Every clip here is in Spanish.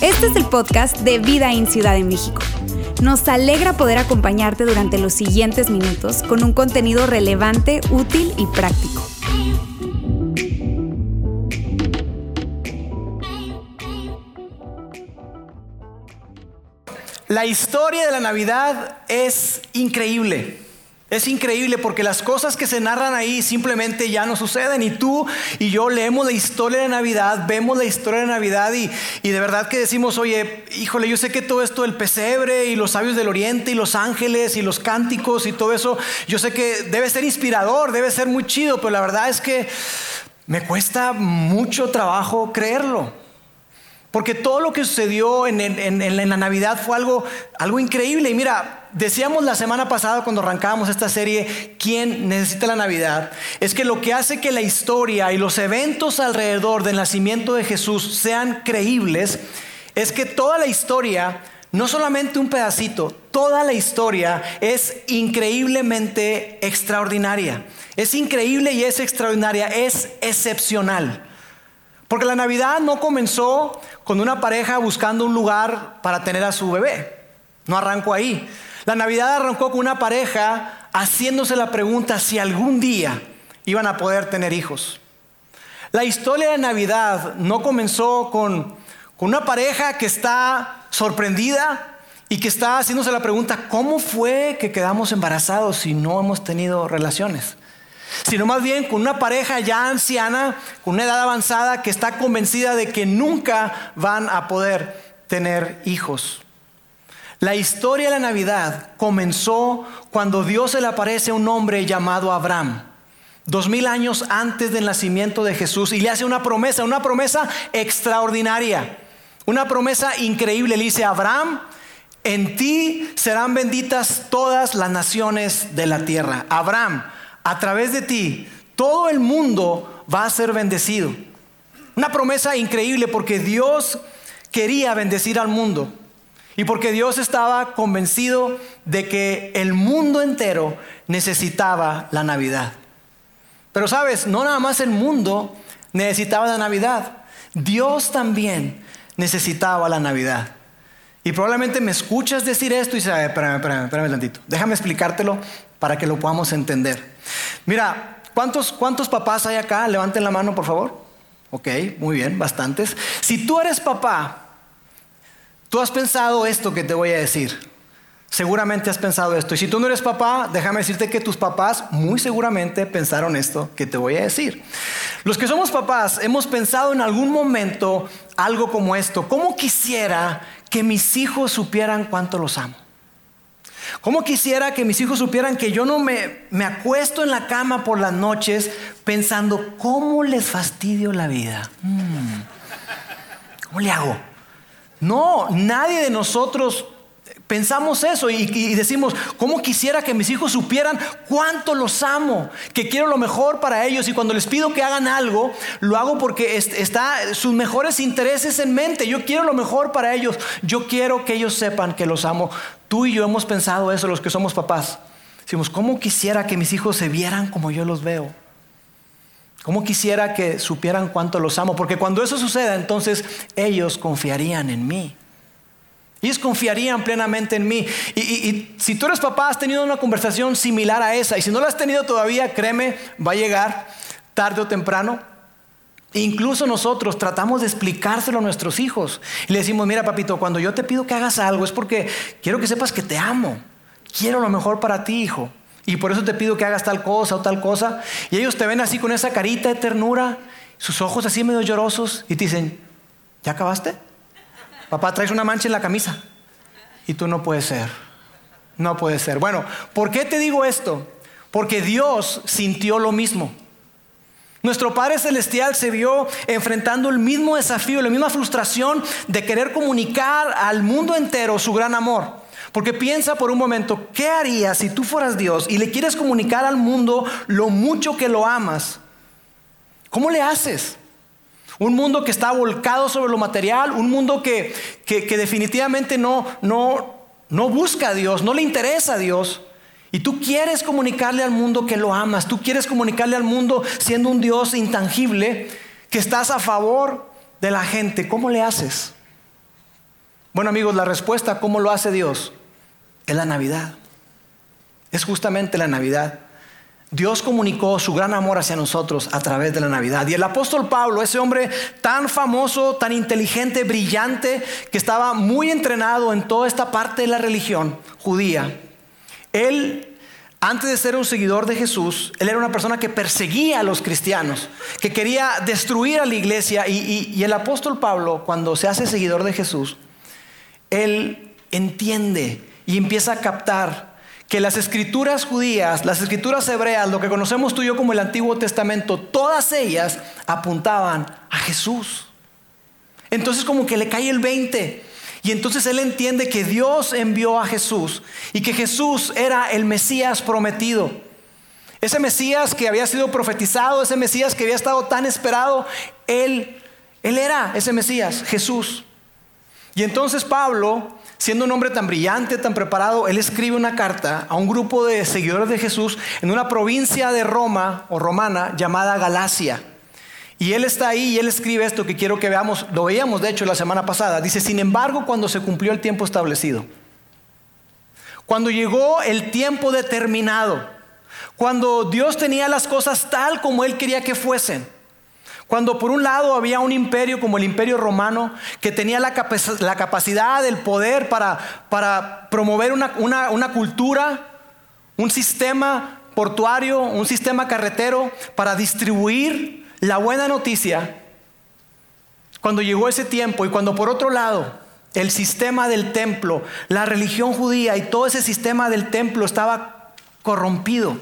Este es el podcast de Vida en Ciudad de México. Nos alegra poder acompañarte durante los siguientes minutos con un contenido relevante, útil y práctico. La historia de la Navidad es increíble. Es increíble porque las cosas que se narran ahí simplemente ya no suceden y tú y yo leemos la historia de Navidad, vemos la historia de Navidad y, y, de verdad que decimos, oye, híjole, yo sé que todo esto del pesebre y los sabios del oriente y los ángeles y los cánticos y todo eso, yo sé que debe ser inspirador, debe ser muy chido, pero la verdad es que me cuesta mucho trabajo creerlo. Porque todo lo que sucedió en, la Navidad fue algo, algo increíble. Y mira, decíamos la semana pasada cuando arrancábamos esta serie, ¿quién necesita la Navidad? Es que lo que hace que la historia y los eventos alrededor del nacimiento de Jesús sean creíbles es que toda la historia, no solamente un pedacito, toda la historia es increíblemente extraordinaria. Es increíble y es extraordinaria, es excepcional. Porque la Navidad no comenzó con una pareja buscando un lugar para tener a su bebé. No arrancó ahí. La Navidad arrancó con una pareja haciéndose la pregunta si algún día iban a poder tener hijos. La historia de Navidad no comenzó con, con una pareja que está sorprendida y que está haciéndose la pregunta, ¿cómo fue que quedamos embarazados si no hemos tenido relaciones? Sino más bien con una pareja ya anciana, con una edad avanzada, que está convencida de que nunca van a poder tener hijos. La historia de la Navidad comenzó cuando Dios se le aparece a un hombre llamado Abraham, dos mil años antes del nacimiento de Jesús, y le hace una promesa, una promesa extraordinaria, una promesa increíble. Le dice, Abraham, en ti serán benditas todas las naciones de la tierra. Abraham, a través de ti, todo el mundo va a ser bendecido. Una promesa increíble porque Dios quería bendecir al mundo y porque Dios estaba convencido de que el mundo entero necesitaba la Navidad. Pero sabes, no nada más el mundo necesitaba la Navidad, Dios también necesitaba la Navidad. Y probablemente me escuchas decir esto y dices, espérame, espérame, espérame tantito, déjame explicártelo para que lo podamos entender. Mira, ¿cuántos, ¿cuántos papás hay acá? Levanten la mano, por favor. Ok, muy bien, bastantes. Si tú eres papá, tú has pensado esto que te voy a decir. Seguramente has pensado esto. Y si tú no eres papá, déjame decirte que tus papás muy seguramente pensaron esto que te voy a decir. Los que somos papás hemos pensado en algún momento algo como esto. ¿Cómo quisiera que mis hijos supieran cuánto los amo? ¿Cómo quisiera que mis hijos supieran que yo no me, me acuesto en la cama por las noches pensando, ¿cómo les fastidio la vida? Mm. ¿Cómo le hago? No, nadie de nosotros Pensamos eso y, decimos, ¿cómo quisiera que mis hijos supieran cuánto los amo? Que quiero lo mejor para ellos y cuando les pido que hagan algo, lo hago porque está sus mejores intereses en mente. Yo quiero lo mejor para ellos. Yo quiero que ellos sepan que los amo. Tú y yo hemos pensado eso, los que somos papás. Decimos, ¿cómo quisiera que mis hijos se vieran como yo los veo? ¿Cómo quisiera que supieran cuánto los amo? Porque cuando eso suceda, entonces ellos confiarían en mí. Ellos confiarían plenamente en mí. Y, si tú eres papá, has tenido una conversación similar a esa. Y si no la has tenido todavía, créeme, va a llegar tarde o temprano. Incluso nosotros tratamos de explicárselo a nuestros hijos. Y le decimos, mira papito, cuando yo te pido que hagas algo es porque quiero que sepas que te amo. Quiero lo mejor para ti, hijo. Y por eso te pido que hagas tal cosa o tal cosa. Y ellos te ven así con esa carita de ternura, sus ojos así medio llorosos y te dicen, ¿ya acabaste? Papá, traes una mancha en la camisa. Y tú no puedes ser. No puede ser. Bueno, ¿por qué te digo esto? Porque Dios sintió lo mismo. Nuestro Padre Celestial se vio enfrentando el mismo desafío, la misma frustración de querer comunicar al mundo entero su gran amor. Porque piensa por un momento, ¿qué harías si tú fueras Dios y le quieres comunicar al mundo lo mucho que lo amas? ¿Cómo le haces? Un mundo que está volcado sobre lo material, un mundo que, definitivamente no, no, no busca a Dios, no le interesa a Dios. Y tú quieres comunicarle al mundo que lo amas, tú quieres comunicarle al mundo siendo un Dios intangible, que estás a favor de la gente. ¿Cómo le haces? Bueno amigos, la respuesta, ¿cómo lo hace Dios? Es la Navidad. Es justamente la Navidad. Dios comunicó su gran amor hacia nosotros a través de la Navidad. Y el apóstol Pablo, ese hombre tan famoso, tan inteligente, brillante, que estaba muy entrenado en toda esta parte de la religión judía, él, antes de ser un seguidor de Jesús, él era una persona que perseguía a los cristianos, que quería destruir a la iglesia. Y, y el apóstol Pablo, cuando se hace seguidor de Jesús, él entiende y empieza a captar que las escrituras judías, las escrituras hebreas, lo que conocemos tú y yo como el Antiguo Testamento, todas ellas apuntaban a Jesús. Entonces como que le cae el 20 y entonces él entiende que Dios envió a Jesús y que Jesús era el Mesías prometido. Ese Mesías que había sido profetizado, ese Mesías que había estado tan esperado, él, él era ese Mesías, Jesús. Y entonces Pablo Siendo un hombre tan brillante, tan preparado, él escribe una carta a un grupo de seguidores de Jesús en una provincia de Roma o romana llamada Galacia. Y él está ahí y él escribe esto que quiero que veamos, lo veíamos de hecho la semana pasada. Dice, sin embargo, cuando se cumplió el tiempo establecido, cuando llegó el tiempo determinado, cuando Dios tenía las cosas tal como él quería que fuesen, cuando por un lado había un imperio como el imperio romano que tenía la, capacidad, el poder para, promover una, cultura, un sistema portuario, un sistema carretero para distribuir la buena noticia, cuando llegó ese tiempo y cuando por otro lado el sistema del templo, la religión judía y todo ese sistema del templo estaba corrompido,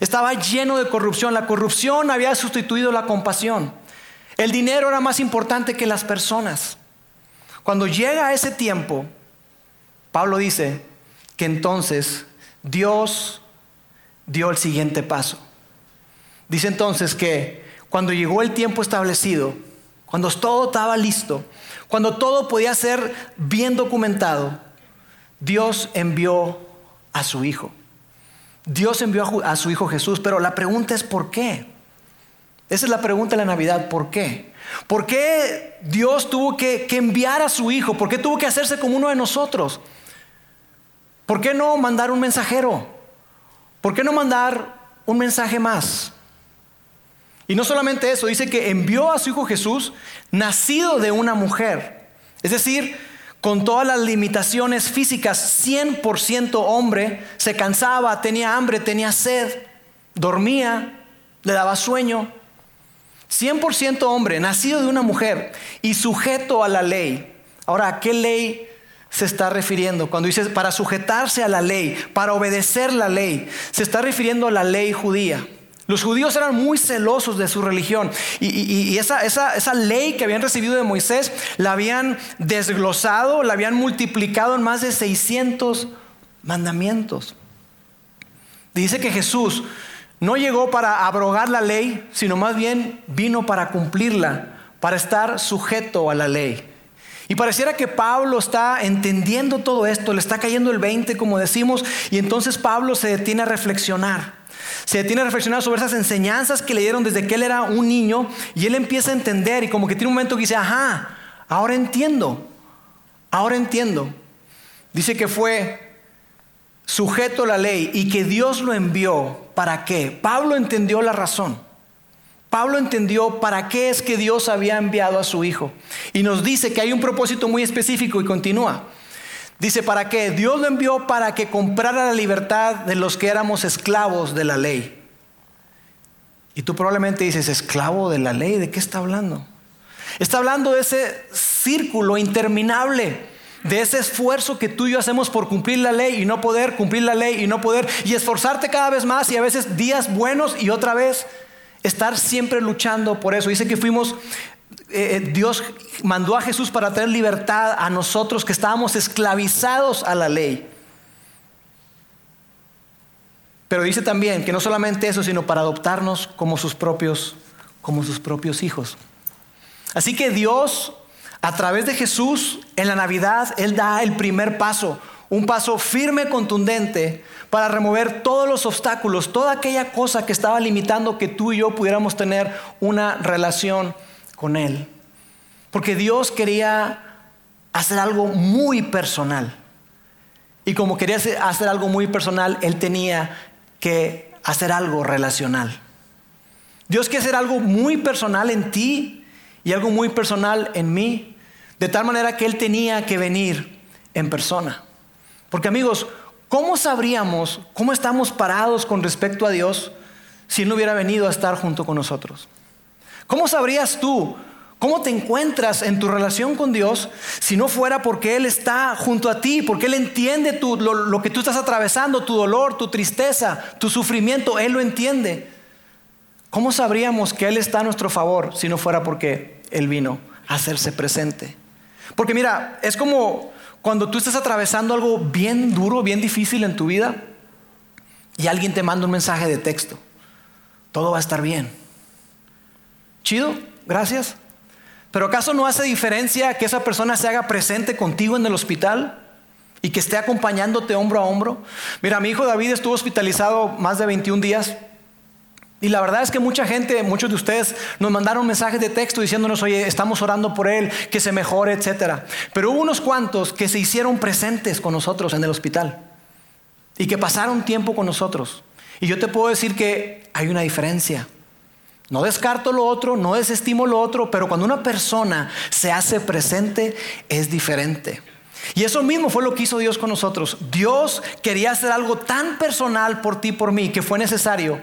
estaba lleno de corrupción. La corrupción había sustituido la compasión. El dinero era más importante que las personas. Cuando llega ese tiempo, Pablo dice que entonces Dios dio el siguiente paso. Dice entonces que cuando llegó el tiempo establecido, cuando todo estaba listo, cuando todo podía ser bien documentado, Dios envió a su Hijo. Dios envió a su Hijo Jesús, pero la pregunta es ¿por qué? Esa es la pregunta de la Navidad, ¿por qué? ¿Por qué Dios tuvo que, enviar a su Hijo? ¿Por qué tuvo que hacerse como uno de nosotros? ¿Por qué no mandar un mensajero? ¿Por qué no mandar un mensaje más? Y no solamente eso, dice que envió a su Hijo Jesús, nacido de una mujer. Es decir, con todas las limitaciones físicas, 100% hombre, se cansaba, tenía hambre, tenía sed, dormía, le daba sueño. 100% hombre, nacido de una mujer y sujeto a la ley. Ahora, ¿a qué ley se está refiriendo? Cuando dice para sujetarse a la ley, para obedecer la ley, se está refiriendo a la ley judía. Los judíos eran muy celosos de su religión y, esa, esa, ley que habían recibido de Moisés la habían desglosado, la habían multiplicado en más de 600 mandamientos. Dice que Jesús no llegó para abrogar la ley, sino más bien vino para cumplirla, para estar sujeto a la ley. Y pareciera que Pablo está entendiendo todo esto, le está cayendo el 20, como decimos, y entonces Pablo se detiene a reflexionar. Se detiene a reflexionar sobre esas enseñanzas que le dieron desde que él era un niño, y él empieza a entender, y como que tiene un momento que dice, ajá, ahora entiendo, ahora entiendo. Dice que fue sujeto a la ley y que Dios lo envió, ¿para qué? Pablo entendió la razón. Pablo entendió para qué es que Dios había enviado a su Hijo. Y nos dice que hay un propósito muy específico y continúa. Dice, ¿para qué? Dios lo envió para que comprara la libertad de los que éramos esclavos de la ley. Y tú probablemente dices, esclavo de la ley, ¿de qué está hablando? Está hablando de ese círculo interminable de ese esfuerzo que tú y yo hacemos por cumplir la ley y no poder cumplir la ley y no poder y esforzarte cada vez más y a veces días buenos y otra vez estar siempre luchando por eso. Dice que fuimos, eh, eh, Dios mandó a Jesús para traer libertad a nosotros que estábamos esclavizados a la ley. Pero dice también que no solamente eso, sino para adoptarnos como sus propios, como sus propios hijos. Así que Dios a través de Jesús, en la Navidad, Él da el primer paso, un paso firme, contundente, para remover todos los obstáculos, toda aquella cosa que estaba limitando que tú y yo pudiéramos tener una relación con Él. Porque Dios quería hacer algo muy personal. Y como quería hacer algo muy personal, Él tenía que hacer algo relacional. Dios quiere hacer algo muy personal en ti y algo muy personal en mí, de tal manera que Él tenía que venir en persona. Porque amigos, ¿cómo sabríamos cómo estamos parados con respecto a Dios si no hubiera venido a estar junto con nosotros? ¿Cómo sabrías tú cómo te encuentras en tu relación con Dios si no fuera porque Él está junto a ti, porque Él entiende lo, lo que tú estás atravesando, tu dolor, tu tristeza, tu sufrimiento, Él lo entiende? ¿Cómo sabríamos que Él está a nuestro favor si no fuera porque Él vino a hacerse presente? Porque mira, es como cuando tú estás atravesando algo bien duro, bien difícil en tu vida y alguien te manda un mensaje de texto. Todo va a estar bien. Chido, gracias. Pero ¿acaso no hace diferencia que esa persona se haga presente contigo en el hospital y que esté acompañándote hombro a hombro? Mira, mi hijo David estuvo hospitalizado más de 21 días y la verdad es que mucha gente, muchos de ustedes nos mandaron mensajes de texto diciéndonos, oye, estamos orando por él, que se mejore, etc. Pero hubo unos cuantos que se hicieron presentes con nosotros en el hospital y que pasaron tiempo con nosotros. Y yo te puedo decir que hay una diferencia. No descarto lo otro, no desestimo lo otro, pero cuando una persona se hace presente es diferente. Y eso mismo fue lo que hizo Dios con nosotros. Dios quería hacer algo tan personal por ti, por mí, que fue necesario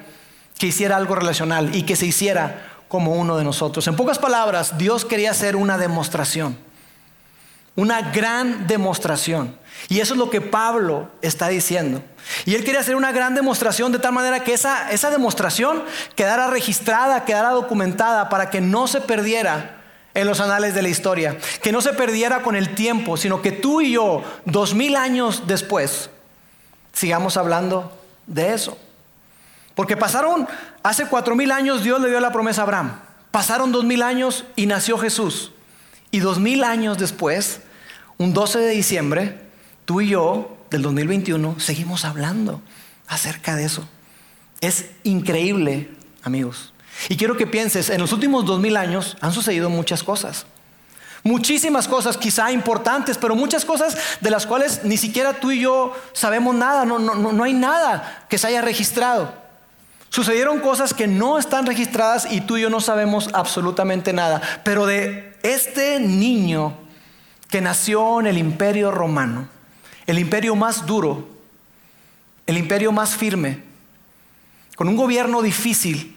que hiciera algo relacional y que se hiciera como uno de nosotros. En pocas palabras, Dios quería hacer una demostración, una gran demostración. Y eso es lo que Pablo está diciendo. Y él quería hacer una gran demostración de tal manera que esa, esa demostración quedara registrada, quedara documentada para que no se perdiera en los anales de la historia, que no se perdiera con el tiempo, sino que tú y yo, dos mil años después, sigamos hablando de eso. Porque pasaron, hace cuatro mil años Dios le dio la promesa a Abraham. Pasaron dos mil años y nació Jesús. Y dos mil años después, un 12 de diciembre, tú y yo, del 2021, seguimos hablando acerca de eso. Es increíble, amigos. Y quiero que pienses, en los últimos dos mil años han sucedido muchas cosas. Muchísimas cosas, quizá importantes, pero muchas cosas de las cuales ni siquiera tú y yo sabemos nada, no, no, no hay nada que se haya registrado. Sucedieron cosas que no están registradas y tú y yo no sabemos absolutamente nada. Pero de este niño que nació en el imperio romano, el imperio más duro, el imperio más firme, con un gobierno difícil,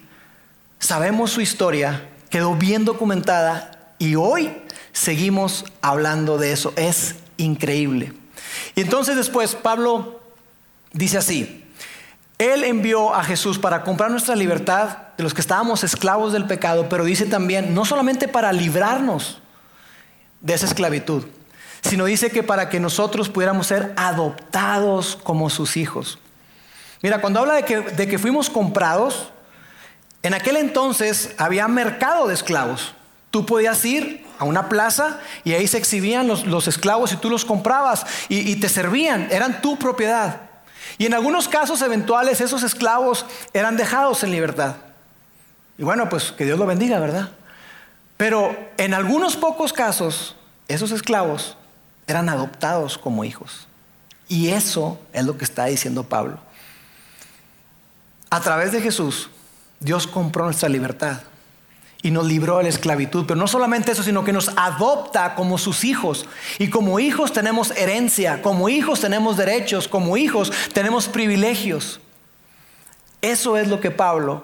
sabemos su historia, quedó bien documentada y hoy seguimos hablando de eso. Es increíble. Y entonces después Pablo dice así, él envió a Jesús para comprar nuestra libertad de los que estábamos esclavos del pecado, pero dice también, no solamente para librarnos de esa esclavitud, sino dice que para que nosotros pudiéramos ser adoptados como sus hijos. Mira, cuando habla de que, de que fuimos comprados, en aquel entonces había mercado de esclavos. Tú podías ir a una plaza y ahí se exhibían los, esclavos y tú los comprabas y te servían, eran tu propiedad. Y en algunos casos eventuales esos esclavos eran dejados en libertad. Y bueno, pues que Dios lo bendiga, ¿verdad? Pero en algunos pocos casos esos esclavos eran adoptados como hijos. Y eso es lo que está diciendo Pablo. A través de Jesús, Dios compró nuestra libertad y nos libró de la esclavitud. Pero no solamente eso, sino que nos adopta como sus hijos. Y como hijos tenemos herencia, como hijos tenemos derechos, como hijos tenemos privilegios. Eso es lo que Pablo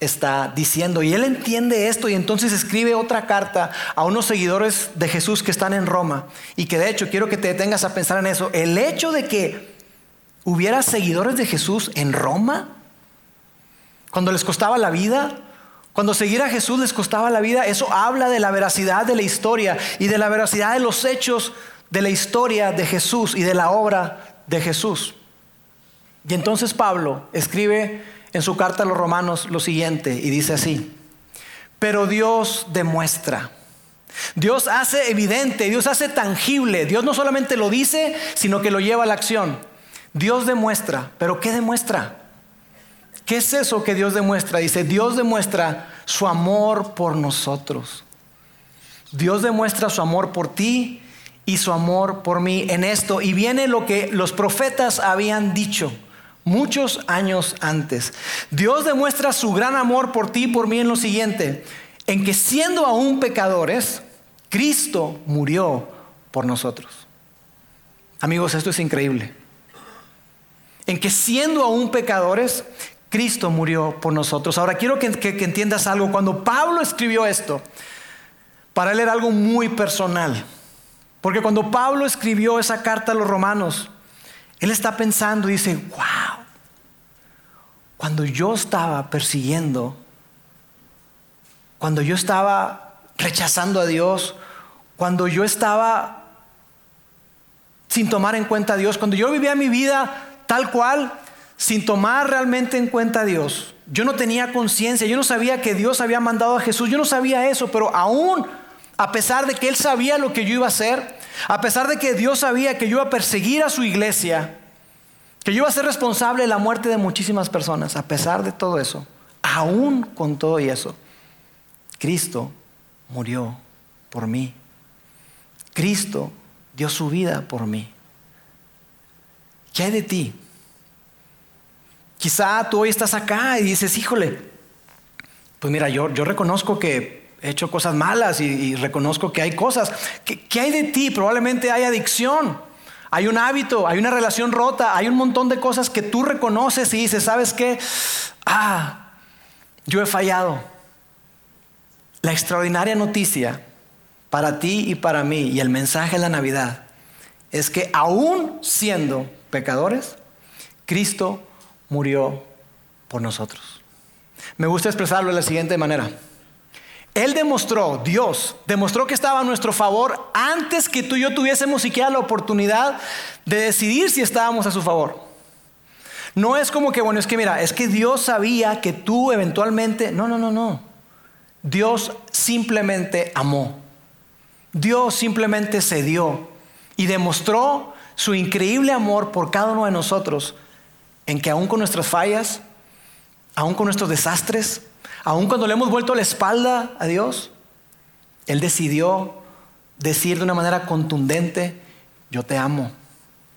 está diciendo. Y él entiende esto y entonces escribe otra carta a unos seguidores de Jesús que están en Roma. Y que de hecho quiero que te detengas a pensar en eso. El hecho de que hubiera seguidores de Jesús en Roma, cuando les costaba la vida, cuando seguir a Jesús les costaba la vida, eso habla de la veracidad de la historia y de la veracidad de los hechos de la historia de Jesús y de la obra de Jesús. Y entonces Pablo escribe en su carta a los romanos lo siguiente y dice así, pero Dios demuestra, Dios hace evidente, Dios hace tangible. Dios no solamente lo dice, sino que lo lleva a la acción. Dios demuestra, pero ¿qué demuestra? ¿Qué es eso que Dios demuestra? Dice, Dios demuestra su amor por nosotros. Dios demuestra su amor por ti y su amor por mí en esto. Y viene lo que los profetas habían dicho muchos años antes. Dios demuestra su gran amor por ti y por mí en lo siguiente, en que siendo aún pecadores, Cristo murió por nosotros. Amigos, esto es increíble. En que siendo aún pecadores, Cristo murió por nosotros. Ahora quiero que, entiendas algo. Cuando Pablo escribió esto, para él era algo muy personal. Porque cuando Pablo escribió esa carta a los romanos, él está pensando y dice, wow, cuando yo estaba persiguiendo, cuando yo estaba rechazando a Dios, cuando yo estaba sin tomar en cuenta a Dios, cuando yo vivía mi vida tal cual, sin tomar realmente en cuenta a Dios. Yo no tenía conciencia, yo no sabía que Dios había mandado a Jesús, yo no sabía eso, pero aún a pesar de que Él sabía lo que yo iba a hacer, a pesar de que Dios sabía que yo iba a perseguir a su iglesia, que yo iba a ser responsable de la muerte de muchísimas personas, a pesar de todo eso, aún con todo y eso, Cristo murió por mí. Cristo dio su vida por mí. ¿Qué hay de ti? Quizá tú hoy estás acá y dices, híjole, pues mira, yo, reconozco que he hecho cosas malas y, reconozco que hay cosas. ¿Qué, hay de ti? Probablemente hay adicción, hay un hábito, hay una relación rota, hay un montón de cosas que tú reconoces y dices, ¿sabes qué? Ah, yo he fallado. La extraordinaria noticia para ti y para mí y el mensaje de la Navidad es que aún siendo pecadores, Cristo murió por nosotros. Me gusta expresarlo de la siguiente manera. Él demostró, Dios demostró que estaba a nuestro favor antes que tú y yo tuviésemos siquiera la oportunidad de decidir si estábamos a su favor. No es como que, bueno, es que mira, es que Dios sabía que tú eventualmente, no, no, no, no. Dios simplemente amó. Dios simplemente cedió y demostró su increíble amor por cada uno de nosotros en que aún con nuestras fallas, aún con nuestros desastres, aún cuando le hemos vuelto la espalda a Dios, Él decidió decir de una manera contundente, yo te amo,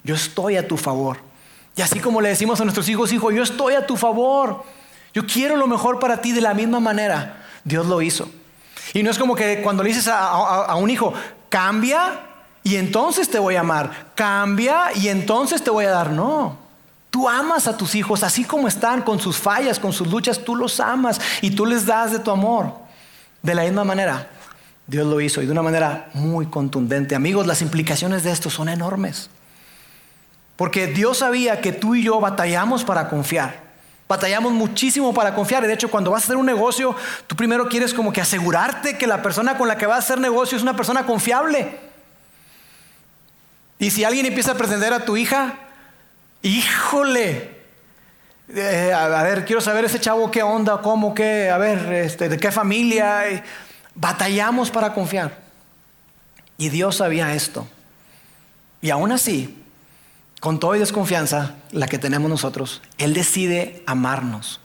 yo estoy a tu favor. Y así como le decimos a nuestros hijos, hijo, yo estoy a tu favor, yo quiero lo mejor para ti de la misma manera, Dios lo hizo. Y no es como que cuando le dices a, a un hijo, cambia y entonces te voy a amar, cambia y entonces te voy a dar, no. Tú amas a tus hijos así como están, con sus fallas, con sus luchas, tú los amas y tú les das de tu amor. De la misma manera, Dios lo hizo y de una manera muy contundente. Amigos, las implicaciones de esto son enormes. Porque Dios sabía que tú y yo batallamos para confiar. Batallamos muchísimo para confiar. De hecho, cuando vas a hacer un negocio, tú primero quieres como que asegurarte que la persona con la que vas a hacer negocio es una persona confiable. Y si alguien empieza a pretender a tu hija, híjole, eh, a, ver, quiero saber ese chavo qué onda, cómo, qué, a ver, este, de qué familia. Batallamos para confiar. Y Dios sabía esto. Y aún así, con toda desconfianza, la que tenemos nosotros, Él decide amarnos.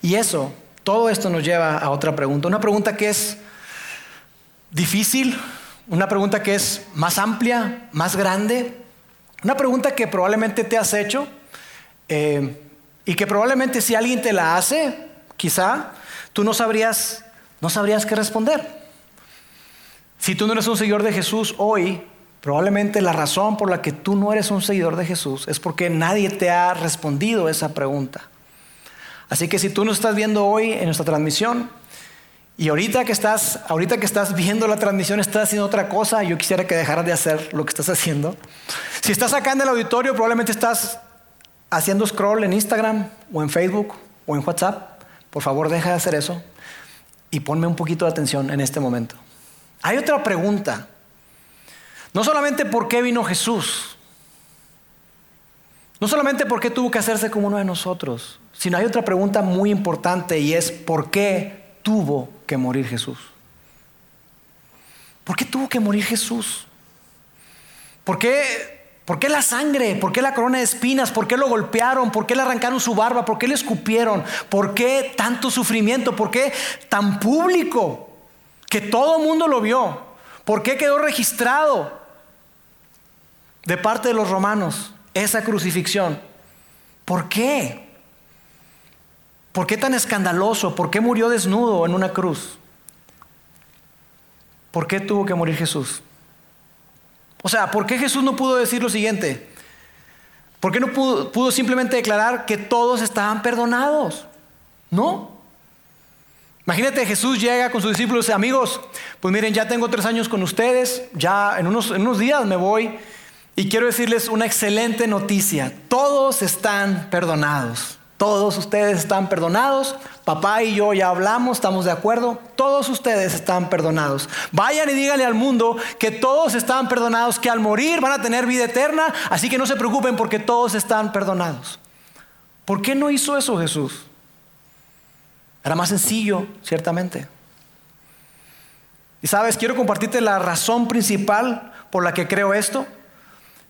Y eso, todo esto nos lleva a otra pregunta. Una pregunta que es difícil, una pregunta que es más amplia, más grande, una pregunta que probablemente te has hecho eh, y que probablemente si alguien te la hace, quizá tú no sabrías, no sabrías qué responder. Si tú no eres un seguidor de Jesús hoy, probablemente la razón por la que tú no eres un seguidor de Jesús es porque nadie te ha respondido esa pregunta. Así que si tú nos estás viendo hoy en nuestra transmisión, y ahorita que estás, ahorita que estás viendo la transmisión, estás haciendo otra cosa. Yo quisiera que dejaras de hacer lo que estás haciendo. Si estás acá en el auditorio, probablemente estás haciendo scroll en Instagram o en Facebook o en WhatsApp. Por favor, deja de hacer eso y ponme un poquito de atención en este momento. Hay otra pregunta. No solamente por qué vino Jesús, no solamente por qué tuvo que hacerse como uno de nosotros, sino hay otra pregunta muy importante y es ¿por qué tuvo que morir Jesús? ¿Por qué tuvo que morir Jesús? ¿Por qué, ¿Por qué la sangre? ¿Por qué la corona de espinas? ¿Por qué lo golpearon? ¿Por qué le arrancaron su barba? ¿Por qué le escupieron? ¿Por qué tanto sufrimiento? ¿Por qué tan público que todo mundo lo vio? ¿Por qué quedó registrado de parte de los romanos esa crucifixión? ¿Por qué? ¿Por qué tan escandaloso? ¿Por qué murió desnudo en una cruz? ¿Por qué tuvo que morir Jesús? O sea, ¿por qué Jesús no pudo decir lo siguiente? ¿Por qué no pudo, simplemente declarar que todos estaban perdonados? No. Imagínate, Jesús llega con sus discípulos y dice, amigos, pues miren, ya tengo tres años con ustedes, ya en unos, en unos días me voy y quiero decirles una excelente noticia. Todos están perdonados. Todos ustedes están perdonados. Papá y yo ya hablamos, estamos de acuerdo. Todos ustedes están perdonados. Vayan y díganle al mundo que todos están perdonados, que al morir van a tener vida eterna. Así que no se preocupen porque todos están perdonados. ¿Por qué no hizo eso Jesús? Era más sencillo, ciertamente. Y sabes, quiero compartirte la razón principal por la que creo esto.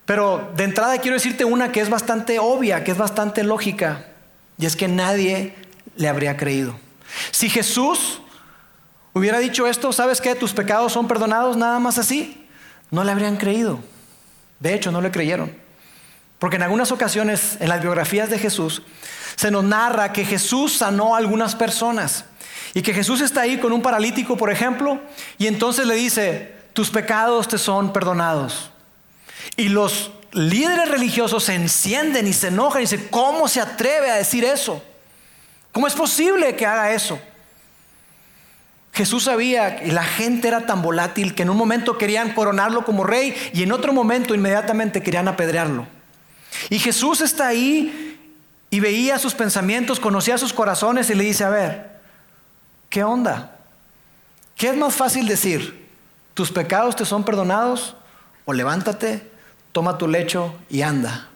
Pero de entrada quiero decirte una que es bastante obvia, que es bastante lógica. Y es que nadie le habría creído. Si Jesús hubiera dicho esto, ¿sabes qué? Tus pecados son perdonados nada más así. No le habrían creído. De hecho, no le creyeron. Porque en algunas ocasiones en las biografías de Jesús se nos narra que Jesús sanó a algunas personas. Y que Jesús está ahí con un paralítico, por ejemplo, y entonces le dice, tus pecados te son perdonados. Y los líderes religiosos se encienden y se enojan y dicen, ¿cómo se atreve a decir eso? ¿Cómo es posible que haga eso? Jesús sabía que la gente era tan volátil que en un momento querían coronarlo como rey y en otro momento inmediatamente querían apedrearlo. Y Jesús está ahí y veía sus pensamientos, conocía sus corazones y le dice, a ver, ¿qué onda? ¿Qué es más fácil decir? ¿Tus pecados te son perdonados? ¿O levántate toma tu lecho y anda.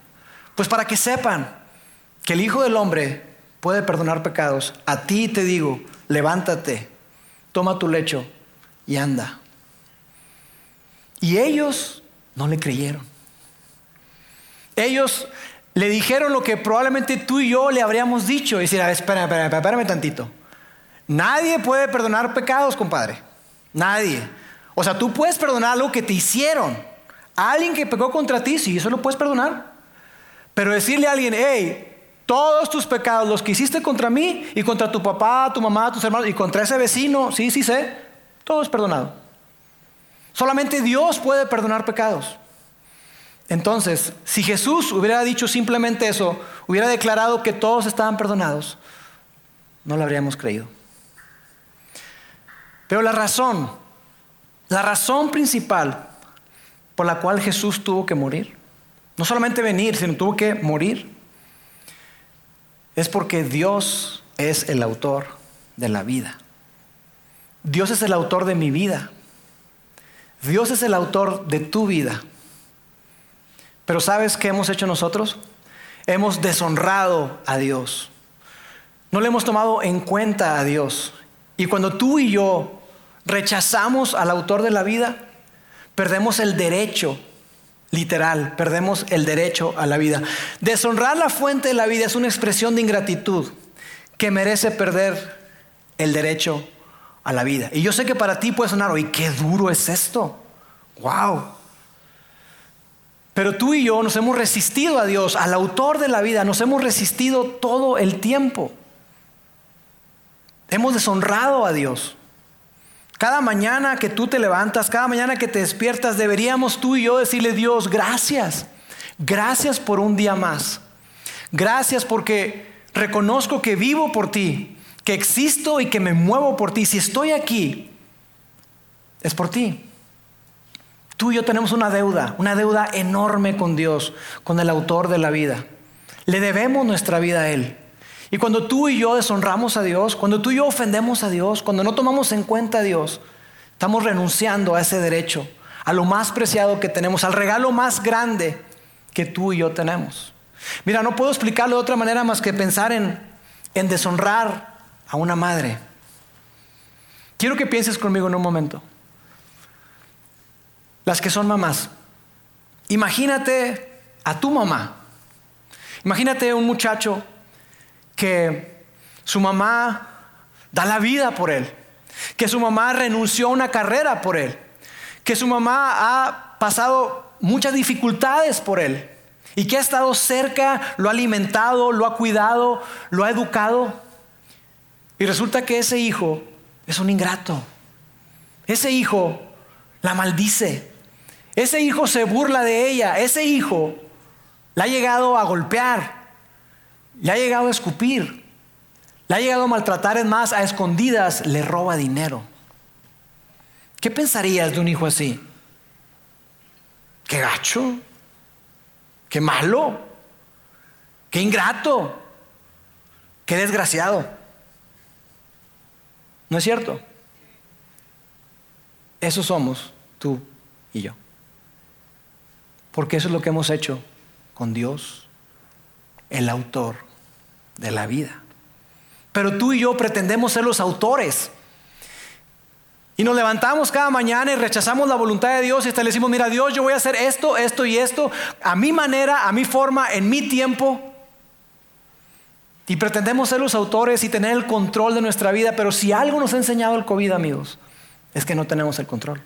Pues para que sepan que el Hijo del Hombre puede perdonar pecados, a ti te digo, levántate, toma tu lecho y anda. Y ellos no le creyeron. Ellos le dijeron lo que probablemente tú y yo le habríamos dicho. Y decir, espera, espera, espérame tantito. Nadie puede perdonar pecados, compadre. Nadie. O sea, tú puedes perdonar lo que te hicieron alguien que pecó contra ti, sí, eso lo puedes perdonar. Pero decirle a alguien, hey, todos tus pecados, los que hiciste contra mí y contra tu papá, tu mamá, tus hermanos y contra ese vecino, sí, sí sé, todo es perdonado. Solamente Dios puede perdonar pecados. Entonces, si Jesús hubiera dicho simplemente eso, hubiera declarado que todos estaban perdonados, no lo habríamos creído. Pero la razón, la razón principal por la cual Jesús tuvo que morir. No solamente venir, sino tuvo que morir. Es porque Dios es el autor de la vida. Dios es el autor de mi vida. Dios es el autor de tu vida. Pero ¿sabes qué hemos hecho nosotros? Hemos deshonrado a Dios. No le hemos tomado en cuenta a Dios. Y cuando tú y yo rechazamos al autor de la vida, perdemos el derecho, literal, perdemos el derecho a la vida. Deshonrar la fuente de la vida es una expresión de ingratitud que merece perder el derecho a la vida. Y yo sé que para ti puede sonar, oye, qué duro es esto. Wow. Pero tú y yo nos hemos resistido a Dios, al autor de la vida, nos hemos resistido todo el tiempo. Hemos deshonrado a Dios. Cada mañana que tú te levantas, cada mañana que te despiertas, deberíamos tú y yo decirle Dios, gracias. Gracias por un día más. Gracias porque reconozco que vivo por ti, que existo y que me muevo por ti. Si estoy aquí, es por ti. Tú y yo tenemos una deuda, una deuda enorme con Dios, con el autor de la vida. Le debemos nuestra vida a Él. Y cuando tú y yo deshonramos a Dios, cuando tú y yo ofendemos a Dios, cuando no tomamos en cuenta a Dios, estamos renunciando a ese derecho, a lo más preciado que tenemos, al regalo más grande que tú y yo tenemos. Mira, no puedo explicarlo de otra manera más que pensar en, en deshonrar a una madre. Quiero que pienses conmigo en un momento. las que son mamás. Imagínate a tu mamá. Imagínate un muchacho que su mamá da la vida por él, que su mamá renunció a una carrera por él, que su mamá ha pasado muchas dificultades por él y que ha estado cerca, lo ha alimentado, lo ha cuidado, lo ha educado. Y resulta que ese hijo es un ingrato. Ese hijo la maldice. Ese hijo se burla de ella. Ese hijo la ha llegado a golpear. Le ha llegado a escupir. Le ha llegado a maltratar, es más, a escondidas le roba dinero. ¿Qué pensarías de un hijo así? Qué gacho, qué malo, qué ingrato, qué desgraciado. ¿No es cierto? Eso somos tú y yo. Porque eso es lo que hemos hecho con Dios, el autor de la vida. Pero tú y yo pretendemos ser los autores. Y nos levantamos cada mañana y rechazamos la voluntad de Dios y le decimos, mira Dios, yo voy a hacer esto, esto y esto, a mi manera, a mi forma, en mi tiempo. Y pretendemos ser los autores y tener el control de nuestra vida, pero si algo nos ha enseñado el COVID, amigos, es que no tenemos el control.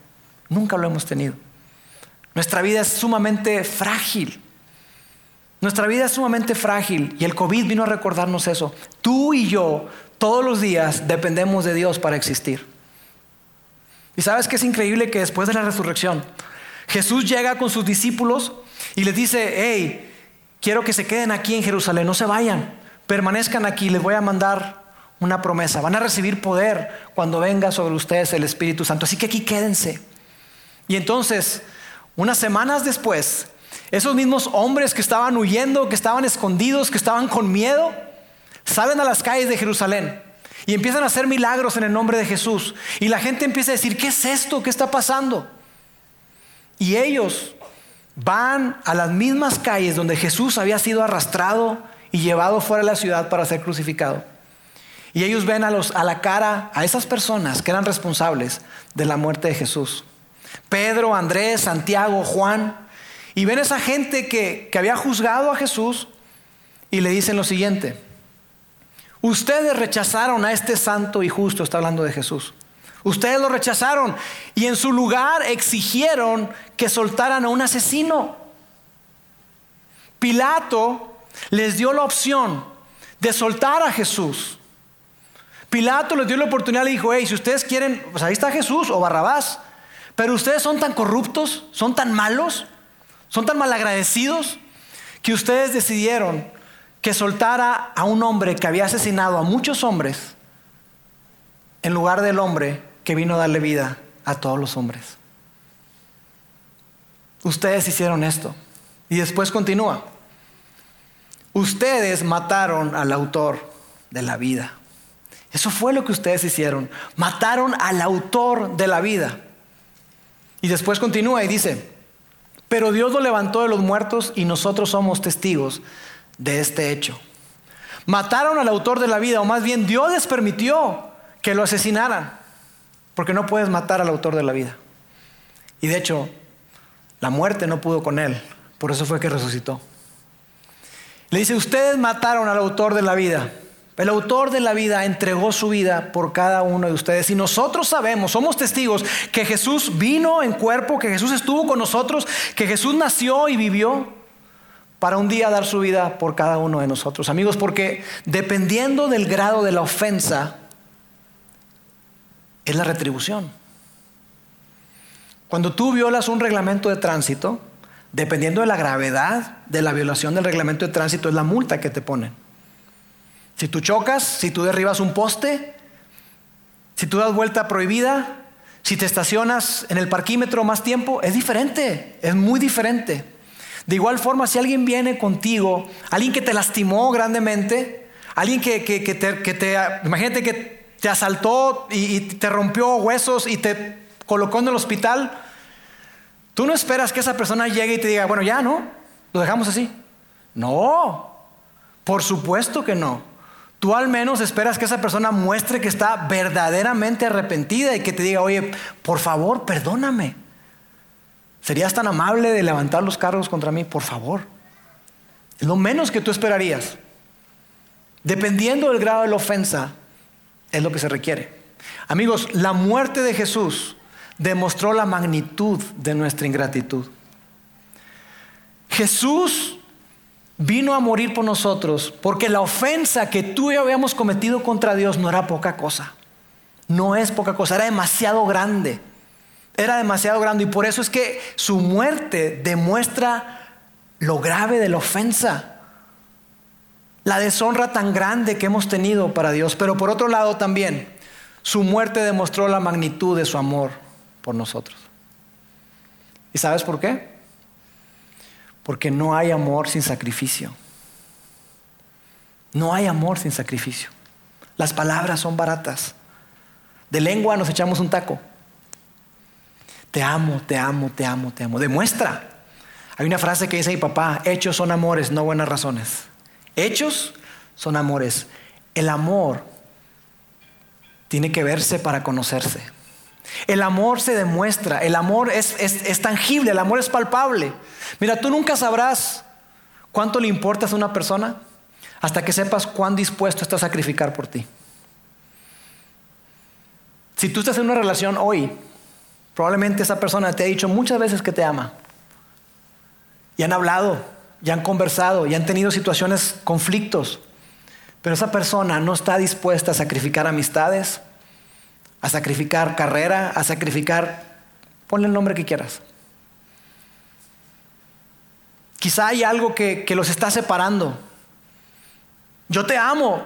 Nunca lo hemos tenido. Nuestra vida es sumamente frágil. Nuestra vida es sumamente frágil y el COVID vino a recordarnos eso. Tú y yo todos los días dependemos de Dios para existir. Y sabes que es increíble que después de la resurrección, Jesús llega con sus discípulos y les dice, hey, quiero que se queden aquí en Jerusalén, no se vayan, permanezcan aquí, les voy a mandar una promesa, van a recibir poder cuando venga sobre ustedes el Espíritu Santo, así que aquí quédense. Y entonces, unas semanas después, esos mismos hombres que estaban huyendo, que estaban escondidos, que estaban con miedo, salen a las calles de Jerusalén y empiezan a hacer milagros en el nombre de Jesús. Y la gente empieza a decir, ¿qué es esto? ¿Qué está pasando? Y ellos van a las mismas calles donde Jesús había sido arrastrado y llevado fuera de la ciudad para ser crucificado. Y ellos ven a, los, a la cara a esas personas que eran responsables de la muerte de Jesús. Pedro, Andrés, Santiago, Juan, y ven esa gente que, que había juzgado a Jesús y le dicen lo siguiente, ustedes rechazaron a este santo y justo, está hablando de Jesús. Ustedes lo rechazaron y en su lugar exigieron que soltaran a un asesino. Pilato les dio la opción de soltar a Jesús. Pilato les dio la oportunidad y dijo, hey, si ustedes quieren, pues ahí está Jesús o Barrabás, pero ustedes son tan corruptos, son tan malos, son tan malagradecidos que ustedes decidieron que soltara a un hombre que había asesinado a muchos hombres en lugar del hombre que vino a darle vida a todos los hombres. Ustedes hicieron esto. Y después continúa. Ustedes mataron al autor de la vida. Eso fue lo que ustedes hicieron. Mataron al autor de la vida. Y después continúa y dice, pero Dios lo levantó de los muertos y nosotros somos testigos de este hecho. Mataron al autor de la vida, o más bien Dios les permitió que lo asesinaran, porque no puedes matar al autor de la vida. Y de hecho, la muerte no pudo con él, por eso fue que resucitó. Le dice, ustedes mataron al autor de la vida. El autor de la vida entregó su vida por cada uno de ustedes y nosotros sabemos, somos testigos que Jesús vino en cuerpo, que Jesús estuvo con nosotros, que Jesús nació y vivió para un día dar su vida por cada uno de nosotros. Amigos, porque dependiendo del grado de la ofensa, es la retribución. Cuando tú violas un reglamento de tránsito, dependiendo de la gravedad de la violación del reglamento de tránsito, es la multa que te ponen. Si tú chocas, si tú derribas un poste, si tú das vuelta prohibida, si te estacionas en el parquímetro más tiempo, es diferente, es muy diferente. De igual forma, si alguien viene contigo, alguien que te lastimó grandemente, alguien que, te, imagínate que te asaltó y, y te rompió huesos y te colocó en el hospital, tú no esperas que esa persona llegue y te diga, bueno, ya, ¿no? Lo dejamos así. No, por supuesto que no. Tú al menos esperas que esa persona muestre que está verdaderamente arrepentida y que te diga, oye, por favor, perdóname. ¿Serías tan amable de levantar los cargos contra mí? Por favor. Lo menos que tú esperarías. Dependiendo del grado de la ofensa, es lo que se requiere. Amigos, la muerte de Jesús demostró la magnitud de nuestra ingratitud. Jesús vino a morir por nosotros porque la ofensa que tú y yo habíamos cometido contra Dios no era poca cosa. No es poca cosa, era demasiado grande. Era demasiado grande y por eso es que su muerte demuestra lo grave de la ofensa la deshonra tan grande que hemos tenido para Dios, pero por otro lado también su muerte demostró la magnitud de su amor por nosotros. ¿Y sabes por qué? Porque no hay amor sin sacrificio. No hay amor sin sacrificio. Las palabras son baratas. De lengua nos echamos un taco. Te amo, te amo, te amo, te amo. Demuestra. Hay una frase que dice mi papá, hechos son amores, no buenas razones. Hechos son amores. El amor tiene que verse para conocerse. El amor se demuestra, el amor es, es, tangible, el amor es palpable. Mira, tú nunca sabrás cuánto le importas a una persona hasta que sepas cuán dispuesto está a sacrificar por ti. Si tú estás en una relación hoy, probablemente esa persona te ha dicho muchas veces que te ama. Y han hablado ya han conversado, ya han tenido situaciones, conflictos, pero esa persona no está dispuesta a sacrificar amistades, a sacrificar carrera, a sacrificar, ponle el nombre que quieras. Quizá hay algo que, que los está separando. Yo te amo.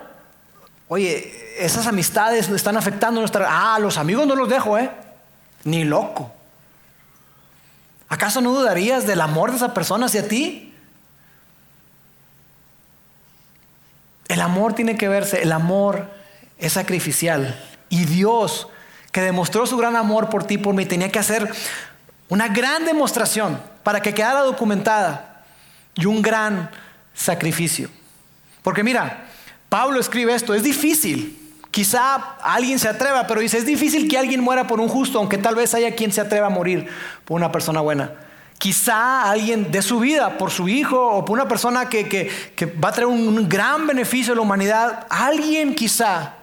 Oye, esas amistades están afectando nuestra... Ah, los amigos no los dejo, ¿eh? Ni loco. ¿Acaso no dudarías del amor de esa persona hacia ti? El amor tiene que verse, el amor es sacrificial. Y Dios, que demostró su gran amor por ti, por mí, tenía que hacer una gran demostración para que quedara documentada y un gran sacrificio. Porque mira, Pablo escribe esto, es difícil. Quizá alguien se atreva, pero dice, es difícil que alguien muera por un justo, aunque tal vez haya quien se atreva a morir por una persona buena. Quizá alguien de su vida por su hijo o por una persona que, va a traer un, gran beneficio a la humanidad. Alguien quizá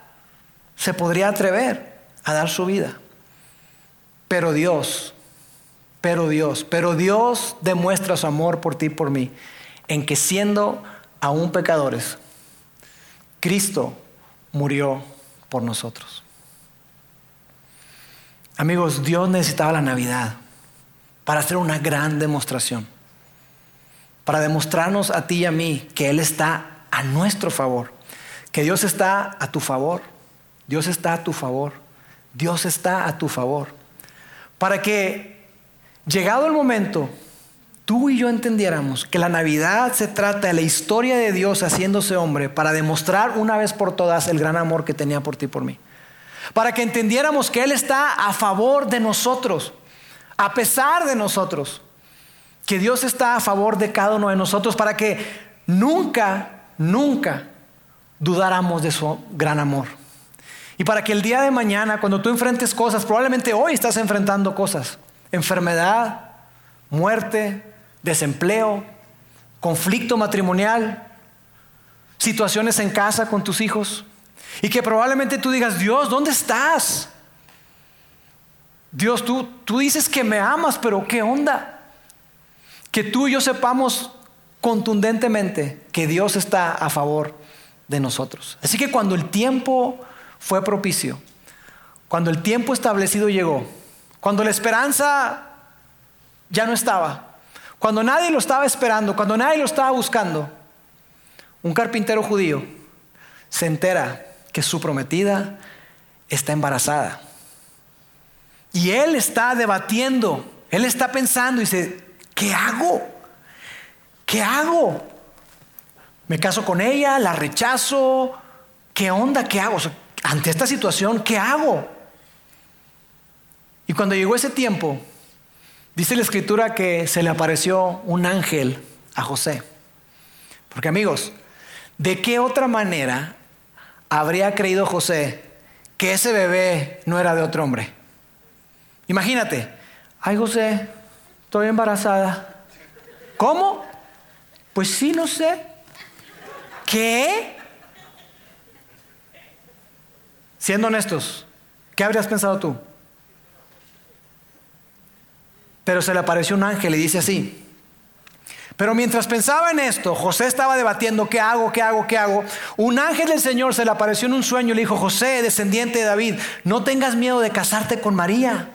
se podría atrever a dar su vida. Pero Dios, pero Dios, pero Dios demuestra su amor por ti y por mí en que siendo aún pecadores, Cristo murió por nosotros. Amigos, Dios necesitaba la Navidad para hacer una gran demostración, para demostrarnos a ti y a mí que Él está a nuestro favor, que Dios está a tu favor, Dios está a tu favor, Dios está a tu favor, para que llegado el momento, tú y yo entendiéramos que la Navidad se trata de la historia de Dios haciéndose hombre para demostrar una vez por todas el gran amor que tenía por ti y por mí. Para que entendiéramos que Él está a favor de nosotros a pesar de nosotros, que Dios está a favor de cada uno de nosotros para que nunca, nunca dudáramos de su gran amor. Y para que el día de mañana, cuando tú enfrentes cosas, probablemente hoy estás enfrentando cosas, enfermedad, muerte, desempleo, conflicto matrimonial, situaciones en casa con tus hijos, y que probablemente tú digas, Dios, ¿dónde estás? Dios, tú, tú dices que me amas, pero ¿qué onda? Que tú y yo sepamos contundentemente que Dios está a favor de nosotros. Así que cuando el tiempo fue propicio, cuando el tiempo establecido llegó, cuando la esperanza ya no estaba, cuando nadie lo estaba esperando, cuando nadie lo estaba buscando, un carpintero judío se entera que su prometida está embarazada. Y él está debatiendo, él está pensando y dice, ¿qué hago? ¿Qué hago? ¿Me caso con ella? ¿La rechazo? ¿Qué onda? ¿Qué hago? Ante esta situación, ¿qué hago? Y cuando llegó ese tiempo, dice la escritura que se le apareció un ángel a José. Porque amigos, ¿de qué otra manera habría creído José que ese bebé no era de otro hombre? Imagínate, ay José, estoy embarazada. ¿Cómo? Pues sí, no sé. ¿Qué? Siendo honestos, ¿qué habrías pensado tú? Pero se le apareció un ángel y dice así. Pero mientras pensaba en esto, José estaba debatiendo, ¿qué hago? ¿Qué hago? ¿Qué hago? Un ángel del Señor se le apareció en un sueño y le dijo, José, descendiente de David, no tengas miedo de casarte con María,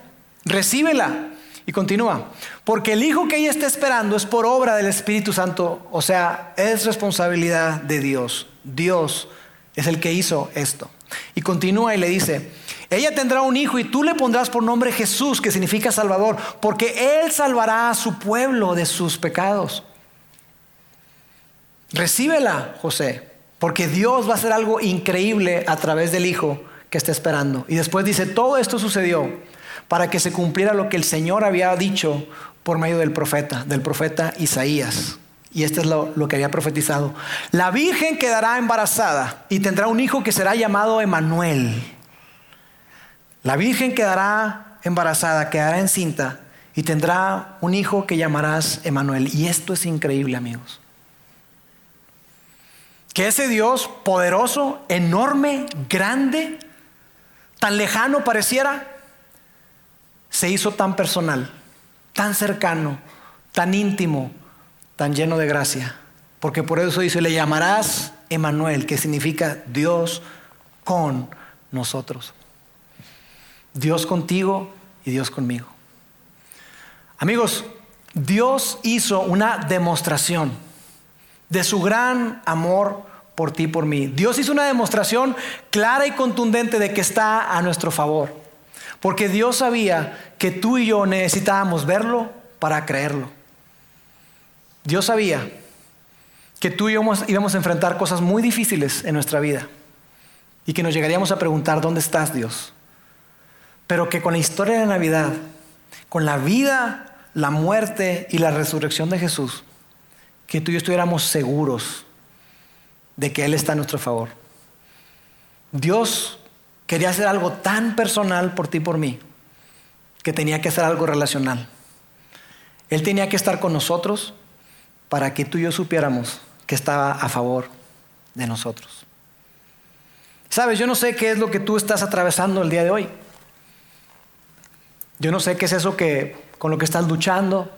recíbela. Y continúa, porque el hijo que ella está esperando es por obra del Espíritu Santo, o sea, es responsabilidad de Dios. Dios es el que hizo esto. Y continúa y le dice, ella tendrá un hijo y tú le pondrás por nombre Jesús, que significa Salvador, porque Él salvará a su pueblo de sus pecados. Recíbela, José, porque Dios va a hacer algo increíble a través del hijo que está esperando. Y después dice, todo esto sucedió para que se cumpliera lo que el Señor había dicho por medio del profeta, del profeta Isaías. Y esto es lo, lo, que había profetizado. La Virgen quedará embarazada y tendrá un hijo que será llamado Emanuel. La Virgen quedará embarazada, quedará encinta y tendrá un hijo que llamarás Emanuel. Y esto es increíble, amigos. Que ese Dios poderoso, enorme, grande, tan lejano pareciera, se hizo tan personal, tan cercano, tan íntimo, tan lleno de gracia. Porque por eso dice, le llamarás Emanuel, que significa Dios con nosotros. Dios contigo y Dios conmigo. Amigos, Dios hizo una demostración de su gran amor por ti y por mí. Dios hizo una demostración clara y contundente de que está a nuestro favor. Porque Dios sabía que tú y yo necesitábamos verlo para creerlo. Dios sabía que tú y yo íbamos a enfrentar cosas muy difíciles en nuestra vida y que nos llegaríamos a preguntar, ¿dónde estás Dios? Pero que con la historia de Navidad, con la vida, la muerte y la resurrección de Jesús, que tú y yo estuviéramos seguros de que Él está a nuestro favor. Dios quería hacer algo tan personal por ti y por mí, que tenía que hacer algo relacional. Él tenía que estar con nosotros para que tú y yo supiéramos que estaba a favor de nosotros. Sabes, yo no sé qué es lo que tú estás atravesando el día de hoy. Yo no sé qué es eso que con lo que estás luchando,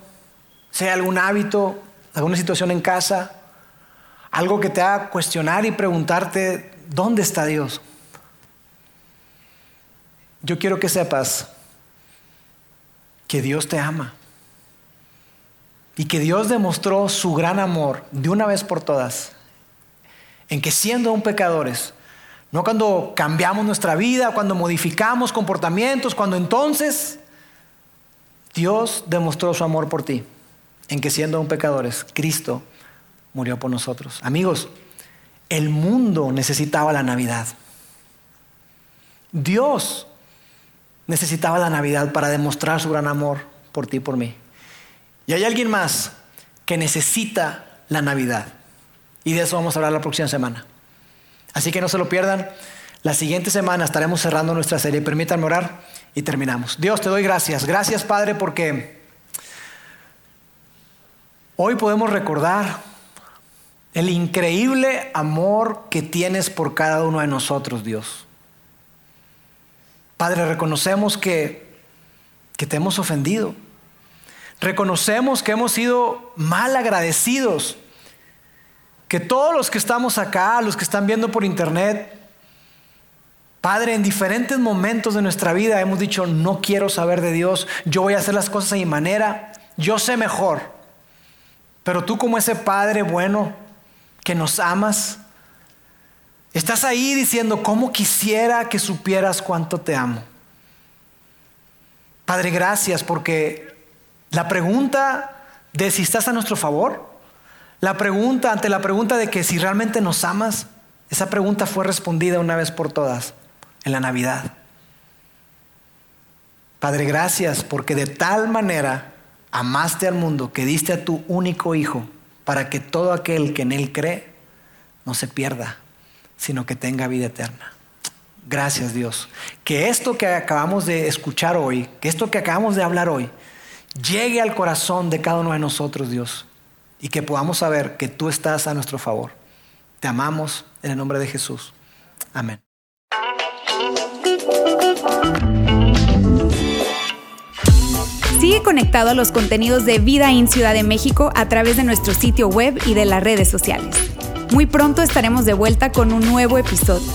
sea algún hábito, alguna situación en casa, algo que te haga cuestionar y preguntarte, ¿dónde está Dios? Yo quiero que sepas que Dios te ama y que Dios demostró su gran amor de una vez por todas, en que siendo aún pecadores, no cuando cambiamos nuestra vida, cuando modificamos comportamientos, cuando entonces Dios demostró su amor por ti en que siendo aún pecadores, Cristo murió por nosotros. Amigos, el mundo necesitaba la Navidad. Dios necesitaba la Navidad para demostrar su gran amor por ti y por mí. Y hay alguien más que necesita la Navidad. Y de eso vamos a hablar la próxima semana. Así que no se lo pierdan. La siguiente semana estaremos cerrando nuestra serie. Permítanme orar y terminamos. Dios, te doy gracias. Gracias, Padre, porque hoy podemos recordar el increíble amor que tienes por cada uno de nosotros, Dios. Padre, reconocemos que, que te hemos ofendido. Reconocemos que hemos sido mal agradecidos. Que todos los que estamos acá, los que están viendo por internet, Padre, en diferentes momentos de nuestra vida hemos dicho, no quiero saber de Dios, yo voy a hacer las cosas a mi manera, yo sé mejor. Pero tú como ese Padre bueno que nos amas, estás ahí diciendo, ¿cómo quisiera que supieras cuánto te amo? Padre, gracias porque la pregunta de si estás a nuestro favor, la pregunta ante la pregunta de que si realmente nos amas, esa pregunta fue respondida una vez por todas en la Navidad. Padre, gracias porque de tal manera amaste al mundo que diste a tu único Hijo para que todo aquel que en Él cree no se pierda, sino que tenga vida eterna. Gracias Dios. Que esto que acabamos de escuchar hoy, que esto que acabamos de hablar hoy, llegue al corazón de cada uno de nosotros, Dios, y que podamos saber que tú estás a nuestro favor. Te amamos en el nombre de Jesús. Amén. Sigue conectado a los contenidos de Vida en Ciudad de México a través de nuestro sitio web y de las redes sociales. Muy pronto estaremos de vuelta con un nuevo episodio.